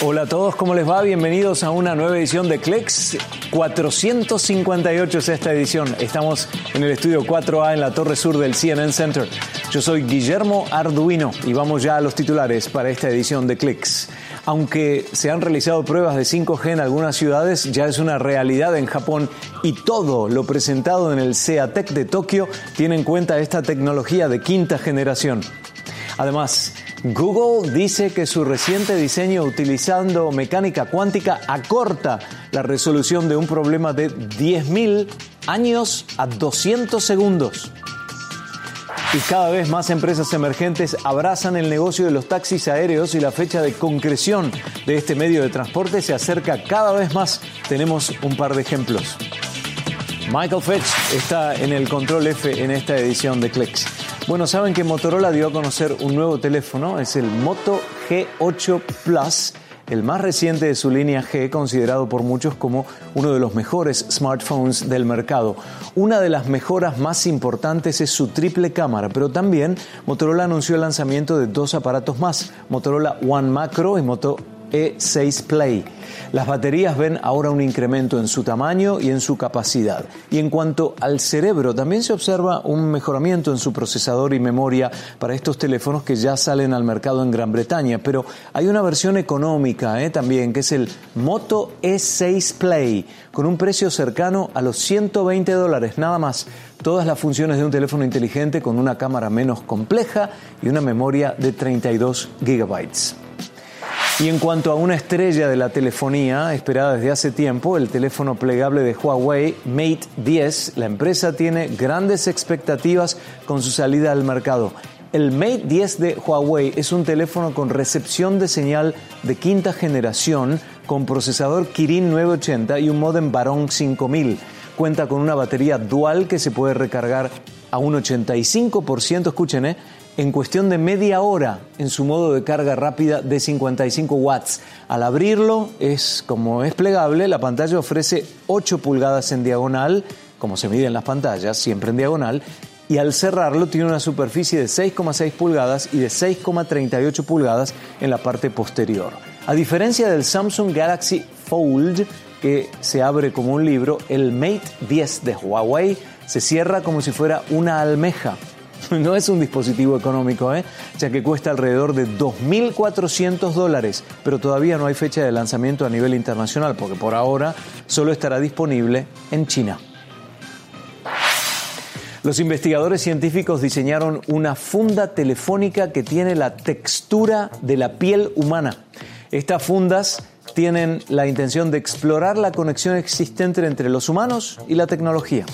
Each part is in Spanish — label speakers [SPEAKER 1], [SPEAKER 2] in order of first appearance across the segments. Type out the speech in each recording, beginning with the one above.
[SPEAKER 1] Hola, a todos, ¿cómo les va? Bienvenidos a una nueva edición de Clex. 458 es esta edición. Estamos en el estudio 4A en la torre sur del CNN Center. Yo soy Guillermo Arduino y vamos ya a los titulares para esta edición de Clicks. Aunque se han realizado pruebas de 5G en algunas ciudades, ya es una realidad en Japón y todo lo presentado en el SEATEC de Tokio tiene en cuenta esta tecnología de quinta generación. Además, Google dice que su reciente diseño utilizando mecánica cuántica acorta la resolución de un problema de 10.000 años a 200 segundos. Y cada vez más empresas emergentes abrazan el negocio de los taxis aéreos y la fecha de concreción de este medio de transporte se acerca cada vez más. Tenemos un par de ejemplos. Michael Fetch está en el control F en esta edición de Clicks. Bueno, saben que Motorola dio a conocer un nuevo teléfono, es el Moto G8 Plus, el más reciente de su línea G, considerado por muchos como uno de los mejores smartphones del mercado. Una de las mejoras más importantes es su triple cámara, pero también Motorola anunció el lanzamiento de dos aparatos más, Motorola One Macro y Moto E6 Play. Las baterías ven ahora un incremento en su tamaño y en su capacidad. Y en cuanto al cerebro, también se observa un mejoramiento en su procesador y memoria para estos teléfonos que ya salen al mercado en Gran Bretaña. Pero hay una versión económica ¿eh? también, que es el Moto E6 Play, con un precio cercano a los 120 dólares, nada más. Todas las funciones de un teléfono inteligente con una cámara menos compleja y una memoria de 32 gigabytes. Y en cuanto a una estrella de la telefonía esperada desde hace tiempo, el teléfono plegable de Huawei Mate 10, la empresa tiene grandes expectativas con su salida al mercado. El Mate 10 de Huawei es un teléfono con recepción de señal de quinta generación con procesador Kirin 980 y un modem Baron 5000. Cuenta con una batería dual que se puede recargar a un 85%, escuchen, ¿eh? en cuestión de media hora en su modo de carga rápida de 55 watts. Al abrirlo, es como es plegable, la pantalla ofrece 8 pulgadas en diagonal, como se mide en las pantallas, siempre en diagonal, y al cerrarlo tiene una superficie de 6,6 pulgadas y de 6,38 pulgadas en la parte posterior. A diferencia del Samsung Galaxy Fold, que se abre como un libro, el Mate 10 de Huawei se cierra como si fuera una almeja No es un dispositivo económico, ¿eh? ya que cuesta alrededor de 2.400 dólares, pero todavía no hay fecha de lanzamiento a nivel internacional, porque por ahora solo estará disponible en China. Los investigadores científicos diseñaron una funda telefónica que tiene la textura de la piel humana. Estas fundas tienen la intención de explorar la conexión existente entre los humanos y la tecnología.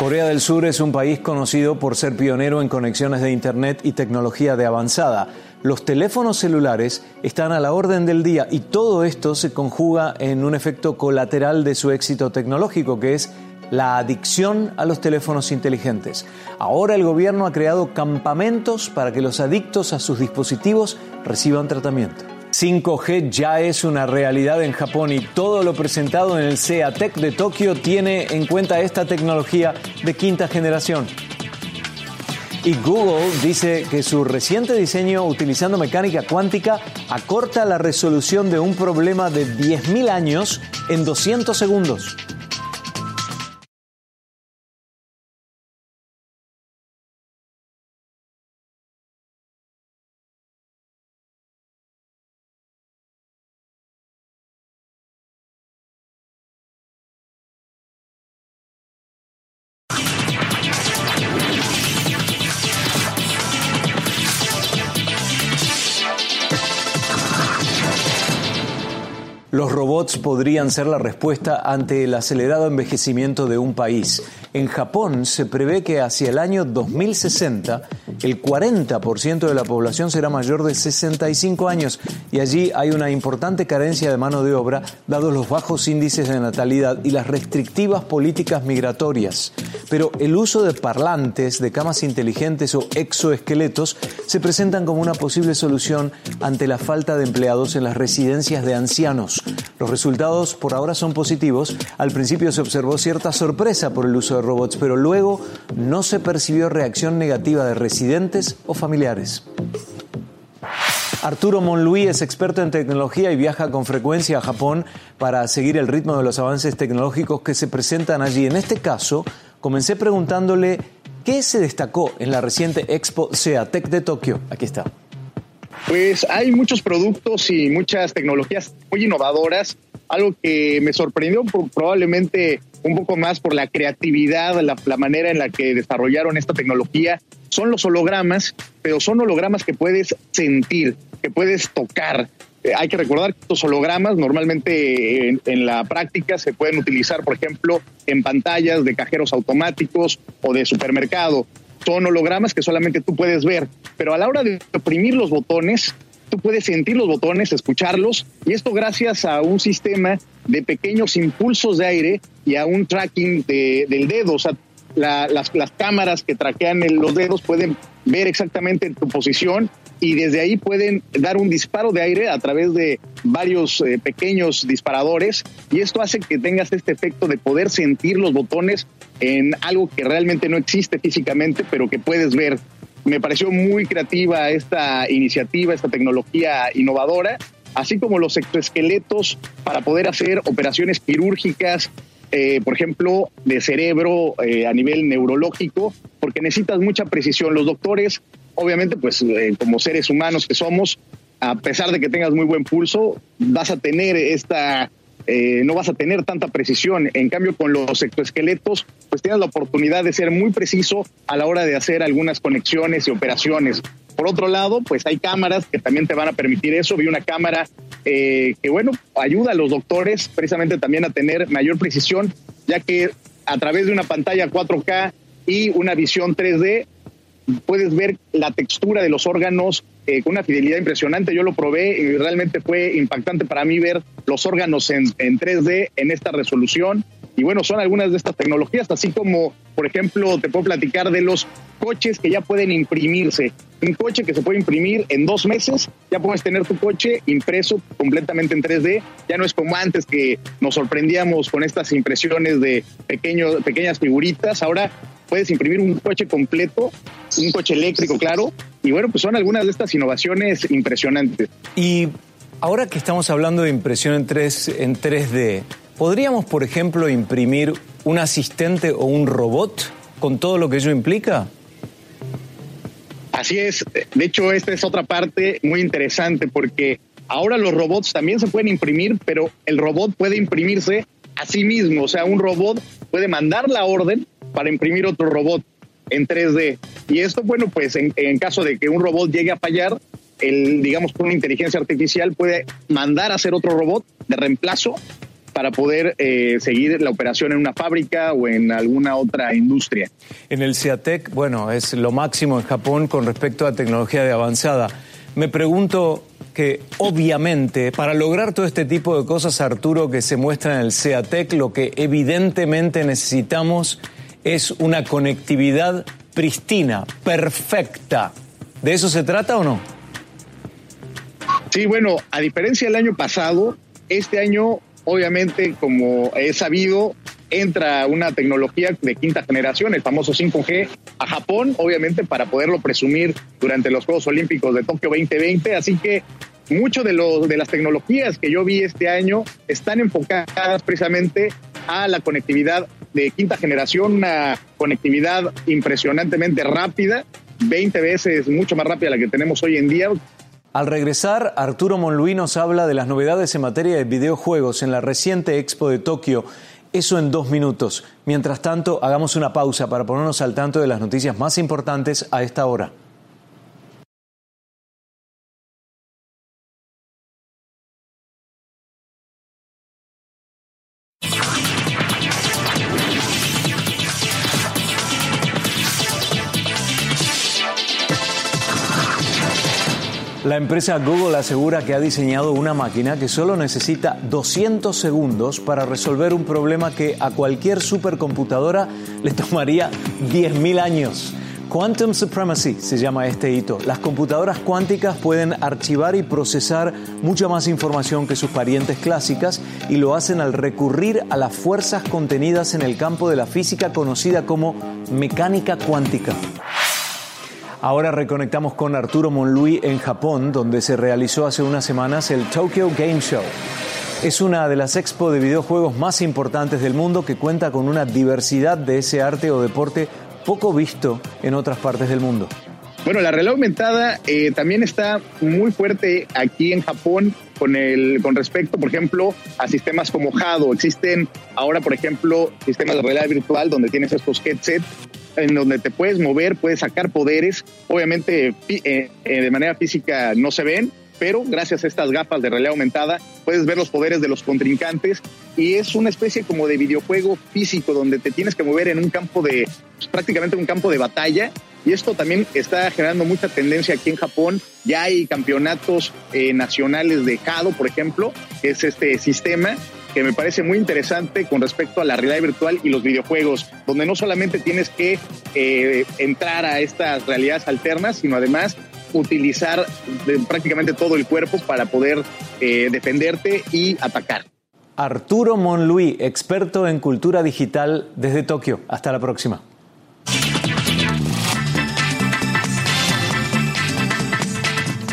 [SPEAKER 1] Corea del Sur es un país conocido por ser pionero en conexiones de Internet y tecnología de avanzada. Los teléfonos celulares están a la orden del día y todo esto se conjuga en un efecto colateral de su éxito tecnológico, que es la adicción a los teléfonos inteligentes. Ahora el gobierno ha creado campamentos para que los adictos a sus dispositivos reciban tratamiento. 5G ya es una realidad en Japón y todo lo presentado en el SEATEC de Tokio tiene en cuenta esta tecnología de quinta generación. Y Google dice que su reciente diseño utilizando mecánica cuántica acorta la resolución de un problema de 10.000 años en 200 segundos. Los robots podrían ser la respuesta ante el acelerado envejecimiento de un país. En Japón se prevé que hacia el año 2060 el 40% de la población será mayor de 65 años y allí hay una importante carencia de mano de obra dados los bajos índices de natalidad y las restrictivas políticas migratorias. Pero el uso de parlantes, de camas inteligentes o exoesqueletos se presentan como una posible solución ante la falta de empleados en las residencias de ancianos. Los resultados por ahora son positivos. Al principio se observó cierta sorpresa por el uso de robots, pero luego no se percibió reacción negativa de residentes o familiares. Arturo Monluí es experto en tecnología y viaja con frecuencia a Japón para seguir el ritmo de los avances tecnológicos que se presentan allí. En este caso, comencé preguntándole qué se destacó en la reciente Expo SEATEC de Tokio. Aquí está.
[SPEAKER 2] Pues hay muchos productos y muchas tecnologías muy innovadoras, algo que me sorprendió probablemente un poco más por la creatividad, la, manera en la que desarrollaron esta tecnología. Son los hologramas, pero son hologramas que puedes sentir que puedes tocar. Eh, hay que recordar que estos hologramas normalmente en, en, la práctica se pueden utilizar, por ejemplo, en pantallas de cajeros automáticos o de supermercado. Son hologramas que solamente tú puedes ver, pero a la hora de oprimir los botones, tú puedes sentir los botones, escucharlos, y esto gracias a un sistema de pequeños impulsos de aire y a un tracking de, del dedo. O sea, las, las, cámaras que traquean los dedos pueden ver exactamente tu posición y desde ahí pueden dar un disparo de aire a través de varios eh, pequeños disparadores y esto hace que tengas este efecto de poder sentir los botones en algo que realmente no existe físicamente pero que puedes ver. Me pareció muy creativa esta iniciativa, esta tecnología innovadora, así como los exoesqueletos para poder hacer operaciones quirúrgicas eh, por ejemplo, de cerebro eh, a nivel neurológico, porque necesitas mucha precisión. Los doctores, obviamente, pues eh, como seres humanos que somos, a pesar de que tengas muy buen pulso, vas a tener esta, no vas a tener tanta precisión. En cambio, con los exoesqueletos, pues tienes la oportunidad de ser muy preciso a la hora de hacer algunas conexiones y operaciones. Por otro lado, pues hay cámaras que también te van a permitir eso. Vi una cámara eh, que, bueno, ayuda a los doctores precisamente también a tener mayor precisión, ya que a través de una pantalla 4K y una visión 3D puedes ver la textura de los órganos eh, con una fidelidad impresionante. Yo lo probé y realmente fue impactante para mí ver los órganos en, en 3D en esta resolución. Y bueno, son algunas de estas tecnologías, así como, por ejemplo, te puedo platicar de los coches que ya pueden imprimirse. Un coche que se puede imprimir en dos meses, ya puedes tener tu coche impreso completamente en 3D. Ya no es como antes que nos sorprendíamos con estas impresiones de pequeños, pequeñas figuritas. Ahora puedes imprimir un coche completo, un coche eléctrico, claro. Y bueno, pues son algunas de estas innovaciones impresionantes.
[SPEAKER 1] Y ahora que estamos hablando de impresión en, 3, en 3D, ¿podríamos, por ejemplo, imprimir un asistente o un robot con todo lo que ello implica?
[SPEAKER 2] Así es. De hecho, esta es otra parte muy interesante porque ahora los robots también se pueden imprimir, pero el robot puede imprimirse a sí mismo. O sea, un robot puede mandar la orden para imprimir otro robot en 3D. Y esto, bueno, pues en, caso de que un robot llegue a fallar, el, digamos, con una inteligencia artificial puede mandar a hacer otro robot de reemplazo para poder eh, seguir la operación en una fábrica o en alguna otra industria.
[SPEAKER 1] En el CIATEC, bueno, es lo máximo en Japón con respecto a tecnología de avanzada. Me pregunto que obviamente para lograr todo este tipo de cosas, Arturo, que se muestra en el CEATEC, lo que evidentemente necesitamos es una conectividad pristina, perfecta. ¿De eso se trata o no?
[SPEAKER 2] Sí, bueno, a diferencia del año pasado, este año obviamente, como he sabido, entra una tecnología de quinta generación, el famoso 5G, a Japón, obviamente, para poderlo presumir durante los Juegos Olímpicos de Tokio 2020. Así que mucho de, de las tecnologías que yo vi este año están enfocadas precisamente a la conectividad de quinta generación, una conectividad impresionantemente rápida, 20 veces mucho más rápida la que tenemos hoy en día,
[SPEAKER 1] al regresar, Arturo Monluí nos habla de las novedades en materia de videojuegos en la reciente Expo de Tokio. Eso en dos minutos. Mientras tanto, hagamos una pausa para ponernos al tanto de las noticias más importantes a esta hora. Empresa Google asegura que ha diseñado una máquina que solo necesita 200 segundos para resolver un problema que a cualquier supercomputadora le tomaría 10.000 años. Quantum Supremacy se llama este hito. Las computadoras cuánticas pueden archivar y procesar mucha más información que sus parientes clásicas y lo hacen al recurrir a las fuerzas contenidas en el campo de la física conocida como mecánica cuántica. Ahora reconectamos con Arturo Monlui en Japón, donde se realizó hace unas semanas el Tokyo Game Show. Es una de las expo de videojuegos más importantes del mundo que cuenta con una diversidad de ese arte o deporte poco visto en otras partes del mundo.
[SPEAKER 2] Bueno, la realidad aumentada eh, también está muy fuerte aquí en Japón con, el, con respecto, por ejemplo, a sistemas como Hado. Existen ahora, por ejemplo, sistemas de realidad virtual donde tienes estos headsets en donde te puedes mover, puedes sacar poderes. Obviamente, eh, eh, de manera física no se ven, pero gracias a estas gafas de realidad aumentada puedes ver los poderes de los contrincantes y es una especie como de videojuego físico donde te tienes que mover en un campo de, pues, prácticamente un campo de batalla y esto también está generando mucha tendencia aquí en Japón. Ya hay campeonatos eh, nacionales de Kado, por ejemplo, que es este sistema que me parece muy interesante con respecto a la realidad virtual y los videojuegos, donde no solamente tienes que eh, entrar a estas realidades alternas, sino además utilizar prácticamente todo el cuerpo para poder eh, defenderte y atacar.
[SPEAKER 1] Arturo Monluí, experto en cultura digital desde Tokio. Hasta la próxima.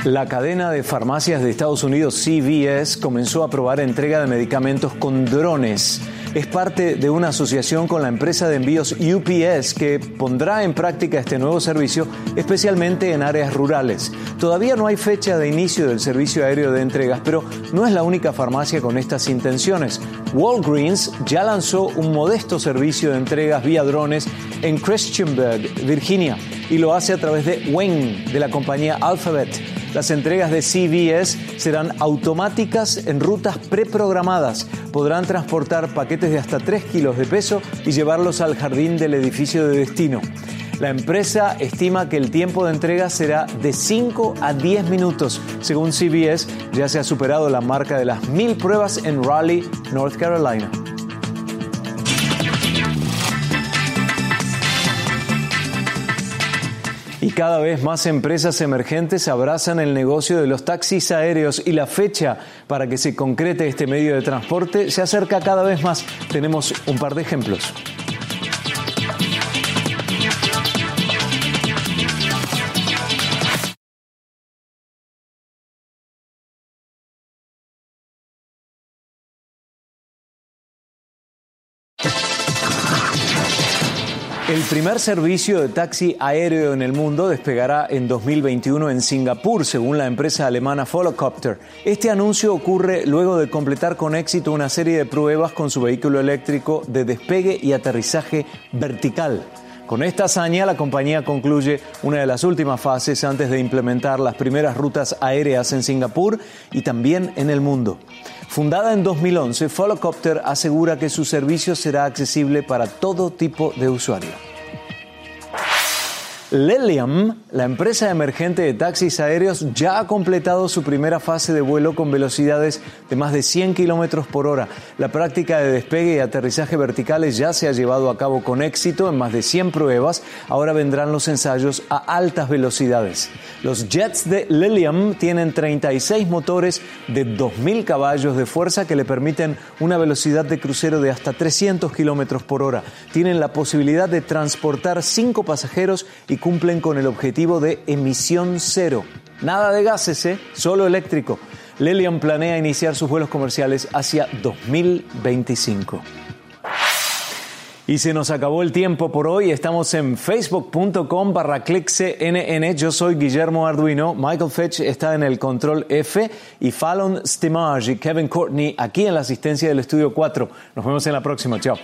[SPEAKER 1] La cadena de farmacias de Estados Unidos, CVS, comenzó a probar entrega de medicamentos con drones. Es parte de una asociación con la empresa de envíos UPS que pondrá en práctica este nuevo servicio, especialmente en áreas rurales. Todavía no hay fecha de inicio del servicio aéreo de entregas, pero no es la única farmacia con estas intenciones. Walgreens ya lanzó un modesto servicio de entregas vía drones en Christiansburg, Virginia, y lo hace a través de Wing, de la compañía Alphabet. Las entregas de CVS serán automáticas en rutas preprogramadas. Podrán transportar paquetes de hasta 3 kilos de peso y llevarlos al jardín del edificio de destino. La empresa estima que el tiempo de entrega será de 5 a 10 minutos. Según CBS, ya se ha superado la marca de las mil pruebas en Raleigh, North Carolina. Y cada vez más empresas emergentes abrazan el negocio de los taxis aéreos y la fecha para que se concrete este medio de transporte se acerca cada vez más. Tenemos un par de ejemplos. Primer servicio de taxi aéreo en el mundo despegará en 2021 en Singapur, según la empresa alemana Volocopter. Este anuncio ocurre luego de completar con éxito una serie de pruebas con su vehículo eléctrico de despegue y aterrizaje vertical. Con esta hazaña, la compañía concluye una de las últimas fases antes de implementar las primeras rutas aéreas en Singapur y también en el mundo. Fundada en 2011, Followcopter asegura que su servicio será accesible para todo tipo de usuario. Lilium, la empresa emergente de taxis aéreos, ya ha completado su primera fase de vuelo con velocidades de más de 100 kilómetros por hora. La práctica de despegue y aterrizaje verticales ya se ha llevado a cabo con éxito en más de 100 pruebas. Ahora vendrán los ensayos a altas velocidades. Los jets de Lilium tienen 36 motores de 2.000 caballos de fuerza que le permiten una velocidad de crucero de hasta 300 kilómetros por hora. Tienen la posibilidad de transportar 5 pasajeros cumplen con el objetivo de emisión cero. Nada de gases, ¿eh? solo eléctrico. Lelian planea iniciar sus vuelos comerciales hacia 2025. Y se nos acabó el tiempo por hoy. Estamos en facebook.com barra. Yo soy Guillermo Arduino. Michael Fetch está en el control F y Fallon Stimage y Kevin Courtney aquí en la asistencia del estudio 4. Nos vemos en la próxima. Chao.